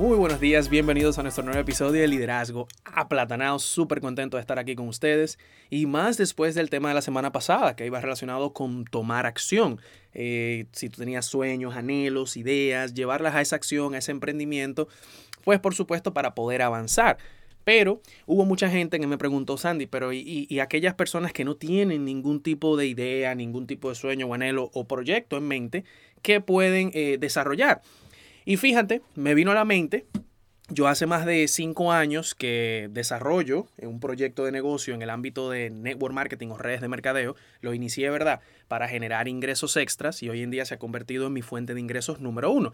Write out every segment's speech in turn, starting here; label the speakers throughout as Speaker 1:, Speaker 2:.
Speaker 1: Muy buenos días, bienvenidos a nuestro nuevo episodio de Liderazgo Aplatanado. Súper contento de estar aquí con ustedes y más después del tema de la semana pasada que iba relacionado con tomar acción. Eh, si tú tenías sueños, anhelos, ideas, llevarlas a esa acción, a ese emprendimiento, pues por supuesto para poder avanzar. Pero hubo mucha gente que me preguntó, Sandy, pero y, aquellas personas que no tienen ningún tipo de idea, ningún tipo de sueño o anhelo o proyecto en mente, ¿qué pueden eh, desarrollar? Y fíjate, me vino a la mente, yo hace más de cinco años que desarrollo un proyecto de negocio en el ámbito de network marketing o redes de mercadeo. Lo inicié, ¿verdad?, para generar ingresos extras y hoy en día se ha convertido en mi fuente de ingresos número uno.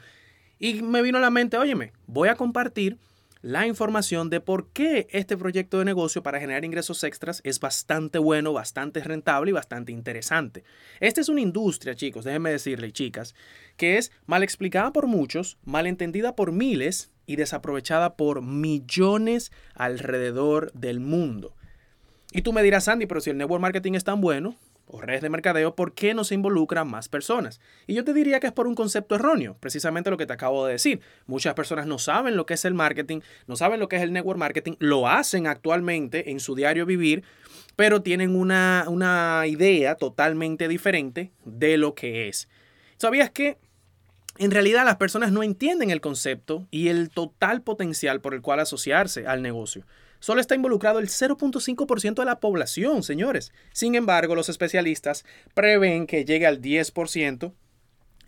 Speaker 1: Y me vino a la mente, óyeme, voy a compartir la información de por qué este proyecto de negocio para generar ingresos extras es bastante bueno, bastante rentable y bastante interesante. Esta es una industria, chicos, déjenme decirle, chicas, que es mal explicada por muchos, mal entendida por miles y desaprovechada por millones alrededor del mundo. Y tú me dirás, Andy, pero si el network marketing es tan bueno, o redes de mercadeo, ¿por qué no se involucran más personas? Y yo te diría que es por un concepto erróneo, precisamente lo que te acabo de decir. Muchas personas no saben lo que es el marketing, no saben lo que es el network marketing, lo hacen actualmente en su diario vivir, pero tienen una, una idea totalmente diferente de lo que es. ¿Sabías que en realidad las personas no entienden el concepto y el total potencial por el cual asociarse al negocio? Solo está involucrado el 0.5% de la población, señores. Sin embargo, los especialistas prevén que llegue al 10%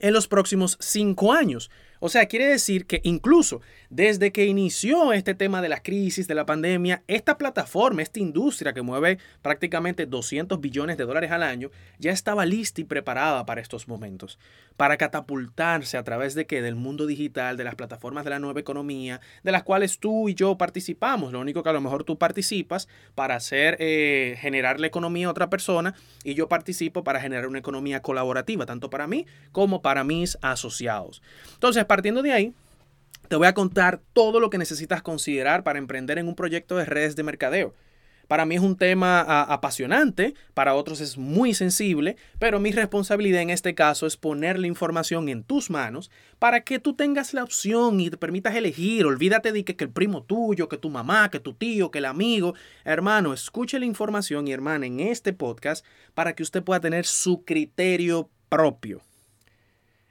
Speaker 1: en los próximos cinco años. O sea, quiere decir que incluso desde que inició este tema de la crisis, de la pandemia, esta plataforma, esta industria que mueve prácticamente 200 billones de dólares al año, ya estaba lista y preparada para estos momentos, para catapultarse a través de qué? Del mundo digital, de las plataformas de la nueva economía, de las cuales tú y yo participamos. Lo único que a lo mejor tú participas para hacer, eh, generar la economía a otra persona y yo participo para generar una economía colaborativa, tanto para mí como para mis asociados. Entonces, partiendo de ahí, te voy a contar todo lo que necesitas considerar para emprender en un proyecto de redes de mercadeo. Para mí es un tema apasionante, para otros es muy sensible, pero mi responsabilidad en este caso es poner la información en tus manos para que tú tengas la opción y te permitas elegir. Olvídate de que, que el primo tuyo, que tu mamá, que tu tío, que el amigo. Hermano, escuche la información y hermana en este podcast para que usted pueda tener su criterio propio.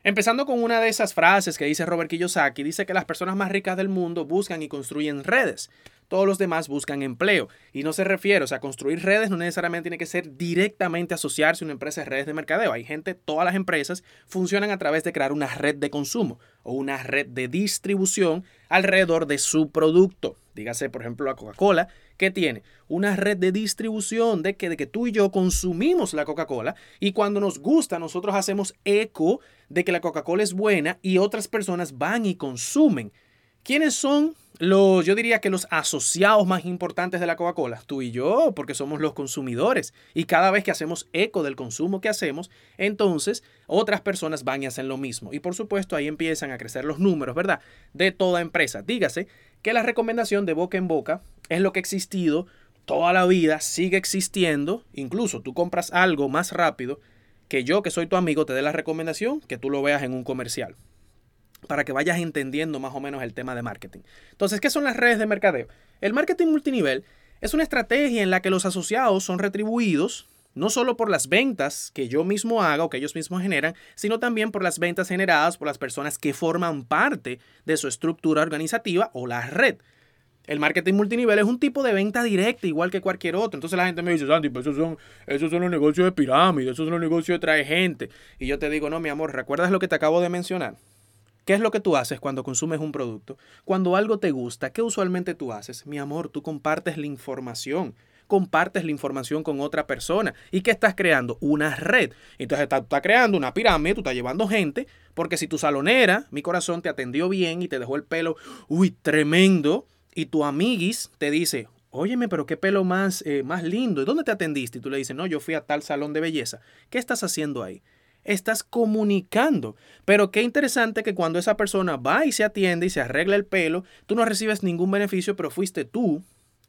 Speaker 1: Empezando con una de esas frases que dice Robert Kiyosaki, dice que las personas más ricas del mundo buscan y construyen redes. Todos los demás buscan empleo. Y no se refiere, o sea, construir redes no necesariamente tiene que ser directamente asociarse a una empresa de redes de mercadeo. Hay gente, todas las empresas funcionan a través de crear una red de consumo o una red de distribución alrededor de su producto. Dígase, por ejemplo, la Coca-Cola, que tiene una red de distribución de que, de que tú y yo consumimos la Coca-Cola y cuando nos gusta nosotros hacemos eco de que la Coca-Cola es buena y otras personas van y consumen. ¿Quiénes son los, yo diría que los asociados más importantes de la Coca-Cola? Tú y yo, porque somos los consumidores. Y cada vez que hacemos eco del consumo que hacemos, entonces otras personas van y hacen lo mismo. Y por supuesto ahí empiezan a crecer los números, ¿verdad? De toda empresa. Dígase que la recomendación de boca en boca es lo que ha existido toda la vida, sigue existiendo. Incluso tú compras algo más rápido que yo, que soy tu amigo, te dé la recomendación que tú lo veas en un comercial para que vayas entendiendo más o menos el tema de marketing. Entonces, ¿qué son las redes de mercadeo? El marketing multinivel es una estrategia en la que los asociados son retribuidos no solo por las ventas que yo mismo haga o que ellos mismos generan, sino también por las ventas generadas por las personas que forman parte de su estructura organizativa o la red. El marketing multinivel es un tipo de venta directa, igual que cualquier otro. Entonces la gente me dice, Santi, pues esos son, esos son los negocios de pirámide, esos son los negocios de traer gente. Y yo te digo, no, mi amor, ¿recuerdas lo que te acabo de mencionar? ¿Qué es lo que tú haces cuando consumes un producto? Cuando algo te gusta, ¿qué usualmente tú haces? Mi amor, tú compartes la información. compartes la información con otra persona. ¿Y qué estás creando? Una red. Entonces estás, estás creando una pirámide, tú estás llevando gente, porque si tu salonera, mi corazón, te atendió bien y te dejó el pelo, uy, tremendo, y tu amiguis te dice, óyeme, pero qué pelo más, eh, más lindo, ¿y dónde te atendiste? Y tú le dices, no, yo fui a tal salón de belleza. ¿Qué estás haciendo ahí? Estás comunicando. Pero qué interesante que cuando esa persona va y se atiende y se arregla el pelo, tú no recibes ningún beneficio, pero fuiste tú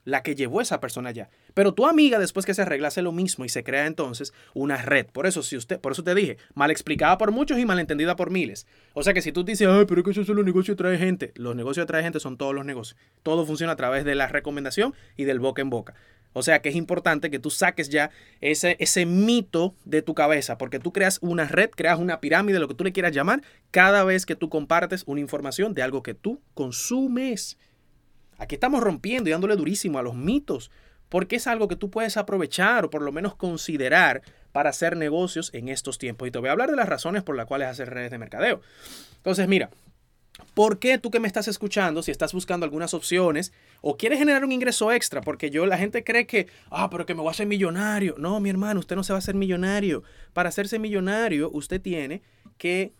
Speaker 1: la que llevó a esa persona allá. Pero tu amiga después que se arregla hace lo mismo y se crea entonces una red. Por eso si usted, por eso te dije, mal explicada por muchos y mal entendida por miles. O sea que si tú dices, "Ay, pero que eso solo negocio trae gente." Los negocios trae gente son todos los negocios. Todo funciona a través de la recomendación y del boca en boca. O sea que es importante que tú saques ya ese, ese mito de tu cabeza, porque tú creas una red, creas una pirámide, lo que tú le quieras llamar, cada vez que tú compartes una información de algo que tú consumes. Aquí estamos rompiendo y dándole durísimo a los mitos, porque es algo que tú puedes aprovechar o por lo menos considerar para hacer negocios en estos tiempos. Y te voy a hablar de las razones por las cuales hacer redes de mercadeo. Entonces, mira, ¿Por qué tú que me estás escuchando, si estás buscando algunas opciones o quieres generar un ingreso extra? Porque yo, la gente cree que, ah, pero que me voy a hacer millonario. No, mi hermano, usted no se va a hacer millonario. Para hacerse millonario, usted tiene que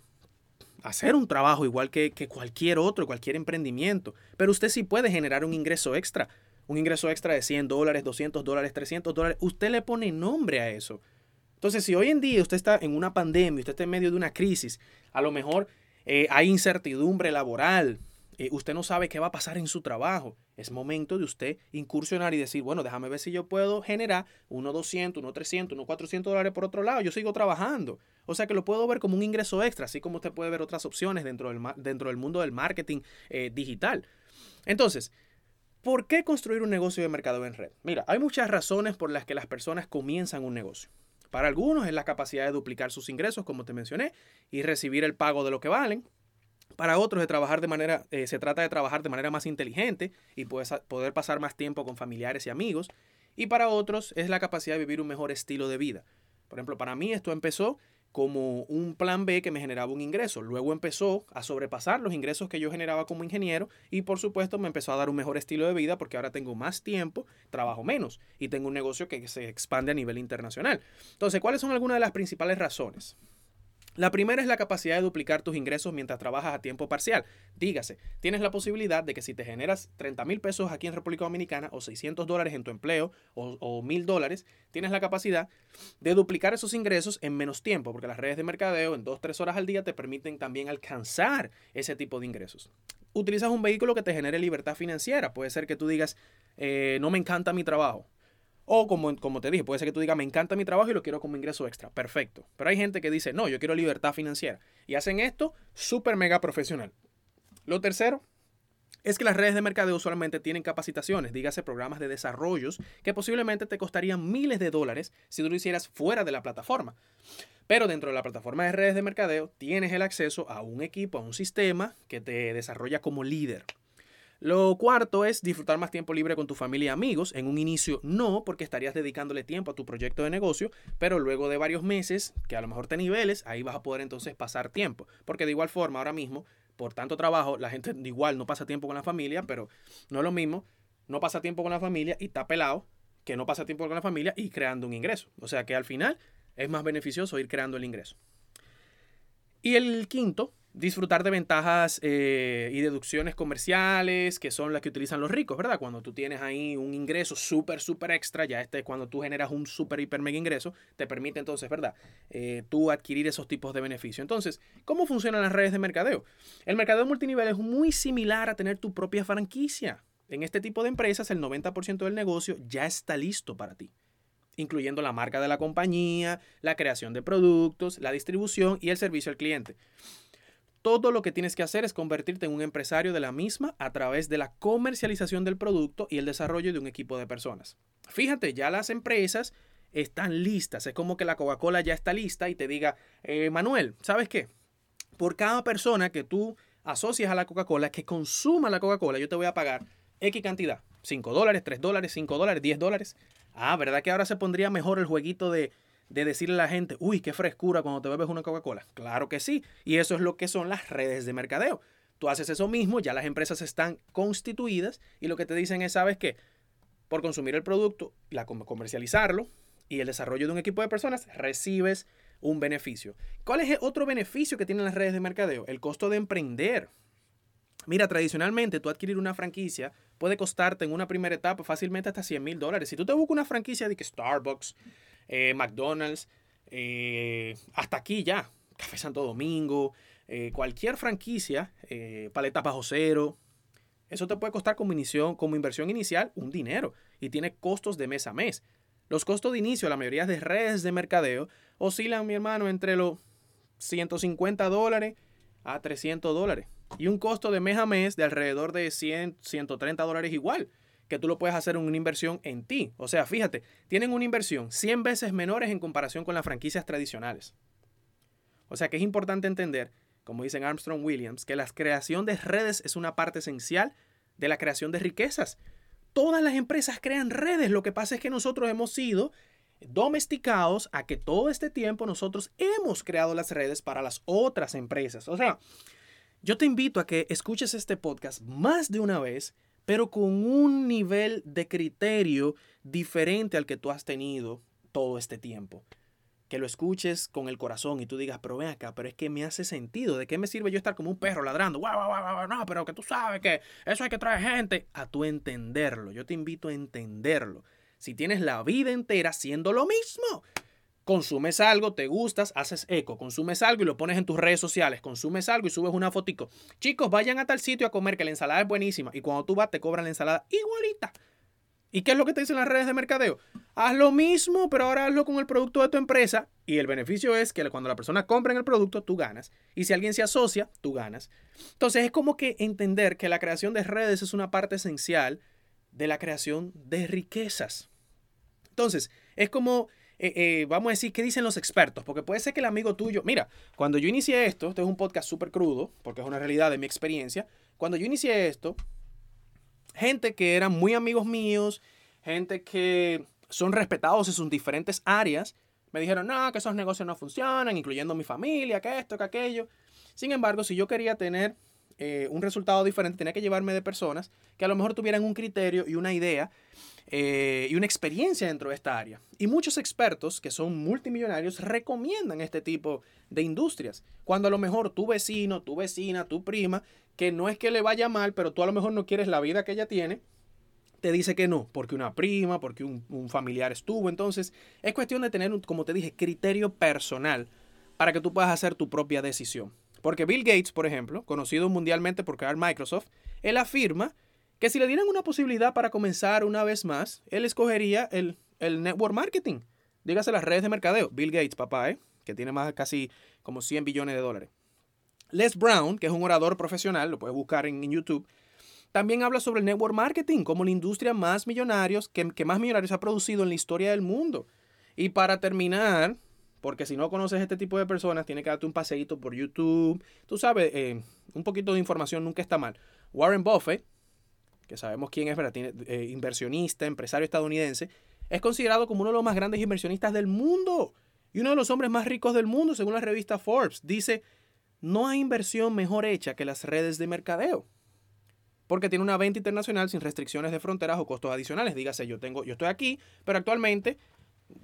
Speaker 1: hacer un trabajo igual que, que cualquier otro, cualquier emprendimiento. Pero usted sí puede generar un ingreso extra. Un ingreso extra de 100 dólares, 200 dólares, 300 dólares. Usted le pone nombre a eso. Entonces, si hoy en día usted está en una pandemia, usted está en medio de una crisis, a lo mejor eh, hay incertidumbre laboral, eh, usted no sabe qué va a pasar en su trabajo. Es momento de usted incursionar y decir, bueno, déjame ver si yo puedo generar unos 200, unos 300, unos 400 dólares por otro lado. Yo sigo trabajando. O sea que lo puedo ver como un ingreso extra, así como usted puede ver otras opciones dentro del, dentro del mundo del marketing eh, digital. Entonces, ¿por qué construir un negocio de mercado en red? Mira, hay muchas razones por las que las personas comienzan un negocio. Para algunos es la capacidad de duplicar sus ingresos, como te mencioné, y recibir el pago de lo que valen. Para otros de trabajar de manera, eh, se trata de trabajar de manera más inteligente y poder pasar más tiempo con familiares y amigos. Y para otros es la capacidad de vivir un mejor estilo de vida. Por ejemplo, para mí esto empezó como un plan B que me generaba un ingreso. Luego empezó a sobrepasar los ingresos que yo generaba como ingeniero y por supuesto me empezó a dar un mejor estilo de vida porque ahora tengo más tiempo, trabajo menos y tengo un negocio que se expande a nivel internacional. Entonces, ¿cuáles son algunas de las principales razones? La primera es la capacidad de duplicar tus ingresos mientras trabajas a tiempo parcial. Dígase, tienes la posibilidad de que si te generas 30 mil pesos aquí en República Dominicana o 600 dólares en tu empleo o, mil dólares, tienes la capacidad de duplicar esos ingresos en menos tiempo, porque las redes de mercadeo en 2-3 horas al día te permiten también alcanzar ese tipo de ingresos. Utilizas un vehículo que te genere libertad financiera. Puede ser que tú digas, eh, no me encanta mi trabajo o como, como te dije, puede ser que tú digas, me encanta mi trabajo y lo quiero como ingreso extra. Perfecto. Pero hay gente que dice, no, yo quiero libertad financiera. Y hacen esto súper mega profesional. Lo tercero es que las redes de mercadeo usualmente tienen capacitaciones, dígase programas de desarrollos, que posiblemente te costarían miles de dólares si tú lo hicieras fuera de la plataforma. Pero dentro de la plataforma de redes de mercadeo tienes el acceso a un equipo, a un sistema que te desarrolla como líder. Lo cuarto es disfrutar más tiempo libre con tu familia y amigos. En un inicio no, porque estarías dedicándole tiempo a tu proyecto de negocio, pero luego de varios meses, que a lo mejor te niveles, ahí vas a poder entonces pasar tiempo. Porque de igual forma, ahora mismo, por tanto trabajo, la gente igual no pasa tiempo con la familia, pero no es lo mismo, no pasa tiempo con la familia y está pelado, que no pasa tiempo con la familia y creando un ingreso. O sea que al final es más beneficioso ir creando el ingreso. Y el quinto disfrutar de ventajas eh, y deducciones comerciales que son las que utilizan los ricos, ¿verdad? Cuando tú tienes ahí un ingreso súper, súper extra, ya este cuando tú generas un súper, hiper, mega ingreso, te permite entonces, ¿verdad? Eh, tú adquirir esos tipos de beneficios. Entonces, ¿cómo funcionan las redes de mercadeo? El mercadeo multinivel es muy similar a tener tu propia franquicia. En este tipo de empresas, el 90% del negocio ya está listo para ti incluyendo la marca de la compañía, la creación de productos, la distribución y el servicio al cliente todo lo que tienes que hacer es convertirte en un empresario de la misma a través de la comercialización del producto y el desarrollo de un equipo de personas. Fíjate, ya las empresas están listas. Es como que la Coca-Cola ya está lista y te diga, eh, Manuel, ¿sabes qué? Por cada persona que tú asocias a la Coca-Cola, que consuma la Coca-Cola, yo te voy a pagar X cantidad. 5 dólares, 3 dólares, 5 dólares, 10 dólares. Ah, ¿verdad que ahora se pondría mejor el jueguito de de decirle a la gente, uy, qué frescura cuando te bebes una Coca-Cola. Claro que sí. Y eso es lo que son las redes de mercadeo. Tú haces eso mismo, ya las empresas están constituidas y lo que te dicen es, ¿sabes qué? por consumir el producto, la, comercializarlo y el desarrollo de un equipo de personas, recibes un beneficio. ¿Cuál es el otro beneficio que tienen las redes de mercadeo? El costo de emprender. Mira, tradicionalmente tú adquirir una franquicia puede costarte en una primera etapa fácilmente hasta 100 mil dólares. Si tú te buscas una franquicia de que Starbucks, eh, McDonald's, eh, hasta aquí ya, Café Santo Domingo, eh, cualquier franquicia, Paleta Bajo Cero, eso te puede costar como, como inversión inicial un dinero y tiene costos de mes a mes. Los costos de inicio, la mayoría de redes de mercadeo, oscilan, mi hermano, entre los 150 dólares a 300 dólares. Y un costo de mes a mes de alrededor de 100, 130 dólares igual, que tú lo puedes hacer en una inversión en ti. O sea, fíjate, tienen una inversión 100 veces menores en comparación con las franquicias tradicionales. O sea que es importante entender, como dicen Armstrong Williams, que la creación de redes es una parte esencial de la creación de riquezas. Todas las empresas crean redes, lo que pasa es que nosotros hemos sido domesticados a que todo este tiempo nosotros hemos creado las redes para las otras empresas. O sea, yo te invito a que escuches este podcast más de una vez, pero con un nivel de criterio diferente al que tú has tenido todo este tiempo. Que lo escuches con el corazón y tú digas, pero ven acá, pero es que me hace sentido. ¿De qué me sirve yo estar como un perro ladrando? Guau, guau, guau, no, pero que tú sabes que eso hay que traer gente. A tu entenderlo. Yo te invito a entenderlo. Si tienes la vida entera haciendo lo mismo, consumes algo, te gustas, haces eco, consumes algo y lo pones en tus redes sociales, consumes algo y subes una fotico. Chicos, vayan a tal sitio a comer que la ensalada es buenísima y cuando tú vas te cobran la ensalada igualita. ¿Y qué es lo que te dicen las redes de mercadeo? Haz lo mismo, pero ahora hazlo con el producto de tu empresa y el beneficio es que cuando la persona compra en el producto, tú ganas. Y si alguien se asocia, tú ganas. Entonces es como que entender que la creación de redes es una parte esencial de la creación de riquezas. Entonces, es como eh, eh, vamos a decir, ¿qué dicen los expertos? Porque puede ser que el amigo tuyo, mira, cuando yo inicié esto, este es un podcast súper crudo, porque es una realidad de mi experiencia, cuando yo inicié esto, gente que eran muy amigos míos, gente que son respetados en sus diferentes áreas, me dijeron, no, que esos negocios no funcionan, incluyendo mi familia, que esto, que aquello. Sin embargo, si yo quería tener eh, un resultado diferente, tenía que llevarme de personas que a lo mejor tuvieran un criterio y una idea eh, y una experiencia dentro de esta área. Y muchos expertos que son multimillonarios recomiendan este tipo de industrias. Cuando a lo mejor tu vecino, tu vecina, tu prima, que no es que le vaya mal, pero tú a lo mejor no quieres la vida que ella tiene, te dice que no, porque una prima, porque un, familiar estuvo. Entonces, es cuestión de tener, como te dije, criterio personal para que tú puedas hacer tu propia decisión. Porque Bill Gates, por ejemplo, conocido mundialmente por crear Microsoft, él afirma que si le dieran una posibilidad para comenzar una vez más, él escogería el, network marketing. Dígase las redes de mercadeo. Bill Gates, papá, ¿eh? que tiene más casi como 100 billones de dólares. Les Brown, que es un orador profesional, lo puedes buscar en, YouTube, también habla sobre el network marketing como la industria más millonarios, que, que, más millonarios ha producido en la historia del mundo. Y para terminar, porque si no conoces este tipo de personas, tienes que darte un paseíto por YouTube. Tú sabes, eh, un poquito de información nunca está mal. Warren Buffett, que sabemos quién es, ¿verdad? Tiene, eh, inversionista, empresario estadounidense, es considerado como uno de los más grandes inversionistas del mundo y uno de los hombres más ricos del mundo, según la revista Forbes. Dice, no hay inversión mejor hecha que las redes de mercadeo. Porque tiene una venta internacional sin restricciones de fronteras o costos adicionales. Dígase, yo tengo, yo estoy aquí, pero actualmente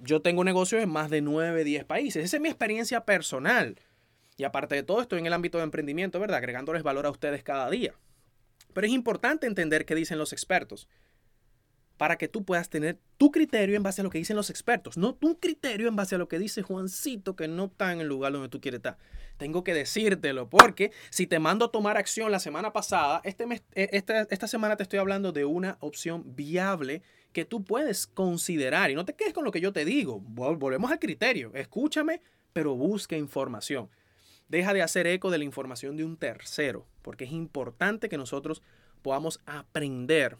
Speaker 1: yo tengo negocios en más de 9, 10 países. Esa es mi experiencia personal. Y aparte de todo, estoy en el ámbito de emprendimiento, ¿verdad? Agregándoles valor a ustedes cada día. Pero es importante entender qué dicen los expertos para que tú puedas tener tu criterio en base a lo que dicen los expertos, no tu criterio en base a lo que dice Juancito que no está en el lugar donde tú quieres estar. Tengo que decírtelo porque si te mando a tomar acción la semana pasada, este e, esta, esta semana te estoy hablando de una opción viable que tú puedes considerar y no te quedes con lo que yo te digo. Volvemos al criterio, escúchame, pero busca información. Deja de hacer eco de la información de un tercero, porque es importante que nosotros podamos aprender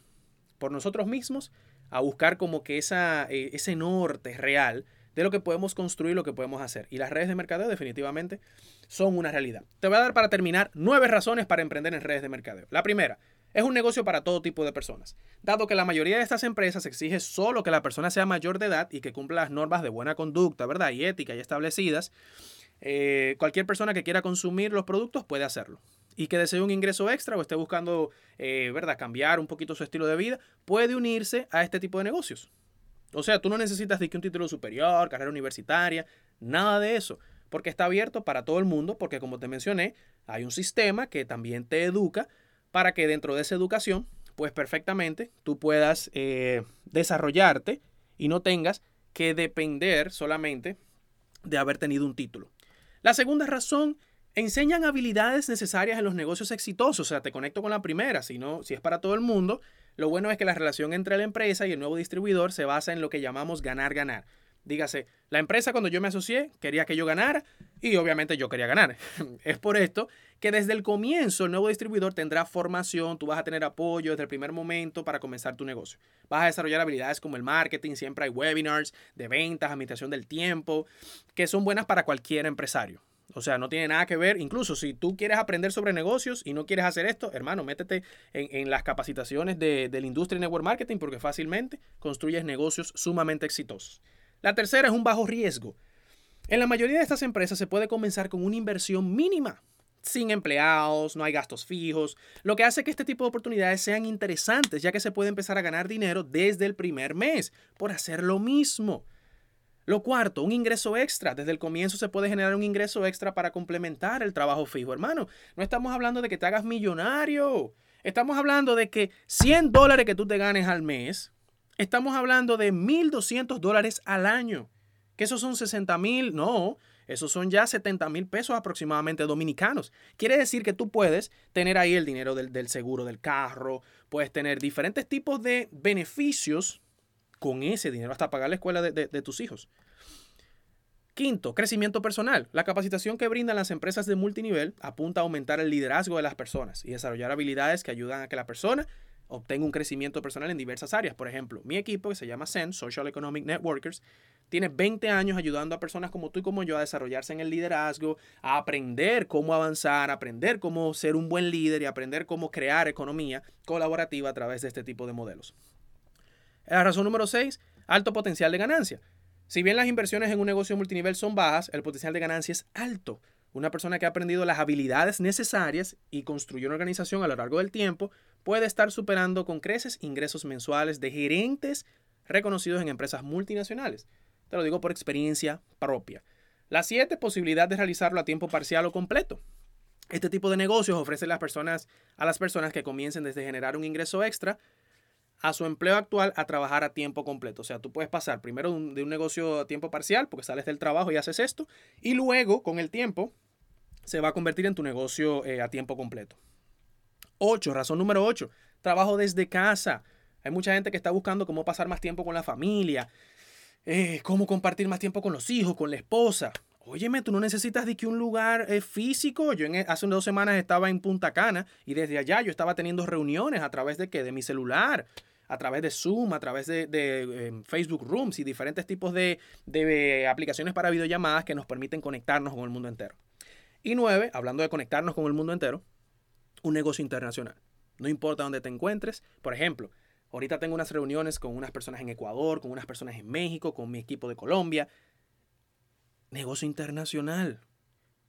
Speaker 1: por nosotros mismos a buscar como que esa, eh, ese norte real de lo que podemos construir, lo que podemos hacer. Y las redes de mercadeo definitivamente son una realidad. Te voy a dar para terminar nueve razones para emprender en redes de mercadeo. La primera, es un negocio para todo tipo de personas. Dado que la mayoría de estas empresas exige solo que la persona sea mayor de edad y que cumpla las normas de buena conducta, ¿verdad? Y ética y establecidas, eh, cualquier persona que quiera consumir los productos puede hacerlo. y que desee un ingreso extra o esté buscando, eh, ¿verdad?, cambiar un poquito su estilo de vida, puede unirse a este tipo de negocios. O sea, tú no necesitas de que un título superior, carrera universitaria, nada de eso, porque está abierto para todo el mundo, porque como te mencioné, hay un sistema que también te educa para que dentro de esa educación, pues perfectamente tú puedas eh, desarrollarte y no tengas que depender solamente de haber tenido un título. La segunda razón enseñan habilidades necesarias en los negocios exitosos. O sea, te conecto con la primera, si, no, si es para todo el mundo. Lo bueno es que la relación entre la empresa y el nuevo distribuidor se basa en lo que llamamos ganar-ganar. Dígase, la empresa cuando yo me asocié quería que yo ganara y obviamente yo quería ganar. es por esto que desde el comienzo el nuevo distribuidor tendrá formación, tú vas a tener apoyo desde el primer momento para comenzar tu negocio. Vas a desarrollar habilidades como el marketing, siempre hay webinars de ventas, administración del tiempo, que son buenas para cualquier empresario. O sea, no tiene nada que ver. Incluso si tú quieres aprender sobre negocios y no quieres hacer esto, hermano, métete en, las capacitaciones de, de la industria network marketing porque fácilmente construyes negocios sumamente exitosos. La tercera es un bajo riesgo. En la mayoría de estas empresas se puede comenzar con una inversión mínima, sin empleados, no hay gastos fijos, lo que hace que este tipo de oportunidades sean interesantes, ya que se puede empezar a ganar dinero desde el primer mes por hacer lo mismo. Lo cuarto, un ingreso extra. Desde el comienzo se puede generar un ingreso extra para complementar el trabajo fijo, hermano. No estamos hablando de que te hagas millonario. Estamos hablando de que 100 dólares que tú te ganes al mes, estamos hablando de 1.200 dólares al año. Que esos son 60 mil, no, esos son ya 70 mil pesos aproximadamente dominicanos. Quiere decir que tú puedes tener ahí el dinero del, seguro del carro, puedes tener diferentes tipos de beneficios con ese dinero hasta pagar la escuela de, tus hijos. Quinto, crecimiento personal. La capacitación que brindan las empresas de multinivel apunta a aumentar el liderazgo de las personas y desarrollar habilidades que ayudan a que la persona obtenga un crecimiento personal en diversas áreas. Por ejemplo, mi equipo, que se llama SEN, Social Economic Networkers, tiene 20 años ayudando a personas como tú y como yo a desarrollarse en el liderazgo, a aprender cómo avanzar, a aprender cómo ser un buen líder y aprender cómo crear economía colaborativa a través de este tipo de modelos. La razón número 6, alto potencial de ganancia. Si bien las inversiones en un negocio multinivel son bajas, el potencial de ganancia es alto. Una persona que ha aprendido las habilidades necesarias y construyó una organización a lo largo del tiempo puede estar superando con creces ingresos mensuales de gerentes reconocidos en empresas multinacionales. Te lo digo por experiencia propia. La siete, posibilidad de realizarlo a tiempo parcial o completo. Este tipo de negocios ofrece a las personas, a las personas que comiencen desde generar un ingreso extra a su empleo actual a trabajar a tiempo completo. O sea, tú puedes pasar primero de un negocio a tiempo parcial porque sales del trabajo y haces esto y luego con el tiempo se va a convertir en tu negocio eh, a tiempo completo. 8. Razón número 8. Trabajo desde casa. Hay mucha gente que está buscando cómo pasar más tiempo con la familia, eh, cómo compartir más tiempo con los hijos, con la esposa. Óyeme, tú no necesitas de que un lugar eh, físico. Yo e, hace dos semanas estaba en Punta Cana y desde allá yo estaba teniendo reuniones a través de qué? De mi celular, a través de Zoom, a través de, em, Facebook Rooms y diferentes tipos de, de aplicaciones para videollamadas que nos permiten conectarnos con el mundo entero. Y nueve, hablando de conectarnos con el mundo entero, un negocio internacional. No importa dónde te encuentres. Por ejemplo, Ahorita tengo unas reuniones con unas personas en Ecuador, con unas personas en México, con mi equipo de Colombia. Negocio internacional.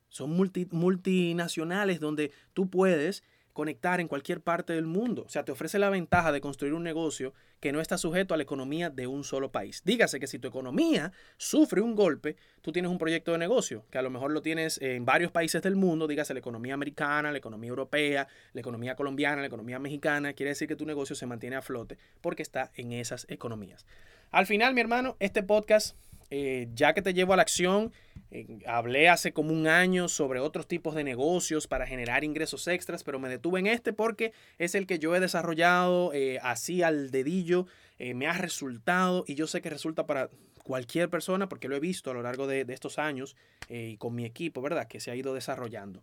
Speaker 1: Son multinacionales donde tú puedes conectar en cualquier parte del mundo. O sea, te ofrece la ventaja de construir un negocio que no está sujeto a la economía de un solo país. Dígase que si tu economía sufre un golpe, tú tienes un proyecto de negocio, que a lo mejor lo tienes en varios países del mundo, dígase la economía americana, la economía europea, la economía colombiana, la economía mexicana, quiere decir que tu negocio se mantiene a flote porque está en esas economías. Al final, mi hermano, este podcast eh, ya que te llevo a la acción, eh, hablé hace como un año sobre otros tipos de negocios para generar ingresos extras, pero me detuve en este porque es el que yo he desarrollado eh, así al dedillo, me ha resultado y yo sé que resulta para cualquier persona porque lo he visto a lo largo de, de estos años y con mi equipo, ¿verdad? Que se ha ido desarrollando.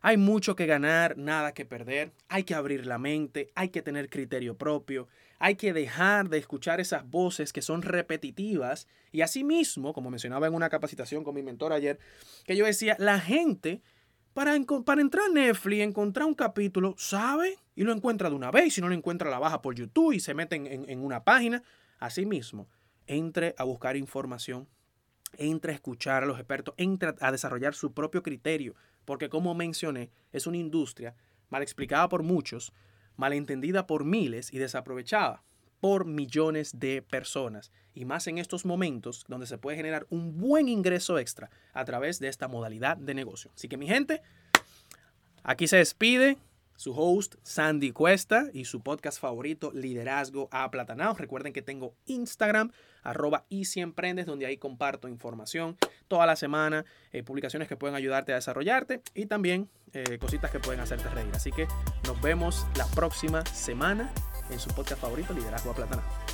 Speaker 1: Hay mucho que ganar, nada que perder. Hay que abrir la mente, hay que tener criterio propio, hay que dejar de escuchar esas voces que son repetitivas. Y asimismo, como mencionaba en una capacitación con mi mentor ayer, que yo decía, la gente para, para entrar a Netflix, encontrar un capítulo, sabe y lo encuentra de una vez. Si no lo encuentra, la baja por YouTube y se mete en, en una página. Asimismo, entre a buscar información, entre a escuchar a los expertos, entre a desarrollar su propio criterio porque como mencioné, es una industria mal explicada por muchos, malentendida por miles y desaprovechada por millones de personas. Y más en estos momentos donde se puede generar un buen ingreso extra a través de esta modalidad de negocio. Así que mi gente, aquí se despide su host Sandy Cuesta y su podcast favorito Liderazgo a Platanao. Recuerden que tengo Instagram, arroba y emprendes, donde ahí comparto información toda la semana, eh, publicaciones que pueden ayudarte a desarrollarte y también eh, cositas que pueden hacerte reír. Así que nos vemos la próxima semana en su podcast favorito Liderazgo a Platanao.